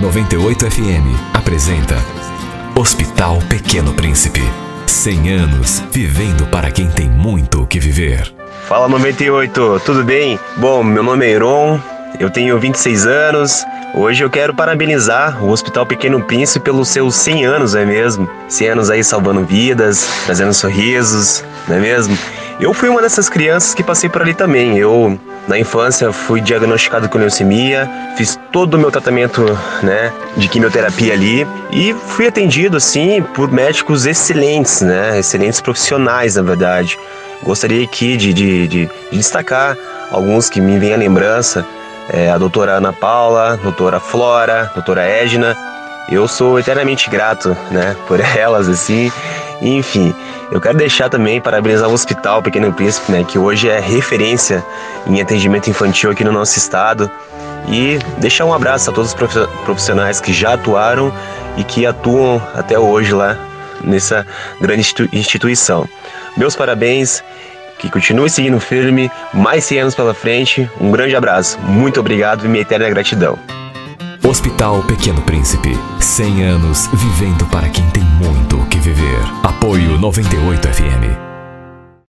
98 FM apresenta Hospital Pequeno Príncipe. 100 anos vivendo para quem tem muito o que viver. Fala 98, tudo bem? Bom, meu nome é Iron, eu tenho 26 anos. Hoje eu quero parabenizar o Hospital Pequeno Príncipe pelos seus 100 anos, não é mesmo? 100 anos aí salvando vidas, trazendo sorrisos, não é mesmo? Eu fui uma dessas crianças que passei por ali também. Eu, na infância, fui diagnosticado com leucemia, fiz todo o meu tratamento né, de quimioterapia ali e fui atendido, assim, por médicos excelentes, né? Excelentes profissionais, na verdade. Gostaria aqui de, de, de, de destacar alguns que me vêm à lembrança. É, a doutora Ana Paula, a doutora Flora, a doutora Edna. Eu sou eternamente grato, né, por elas, assim. Enfim, eu quero deixar também, parabenizar o Hospital Pequeno Príncipe, né, que hoje é referência em atendimento infantil aqui no nosso estado. E deixar um abraço a todos os profissionais que já atuaram e que atuam até hoje lá nessa grande instituição. Meus parabéns, que continue seguindo firme, mais 100 anos pela frente. Um grande abraço, muito obrigado e minha eterna gratidão. Hospital Pequeno Príncipe. 100 anos vivendo para quem tem muito o que viver. Apoio 98 FM.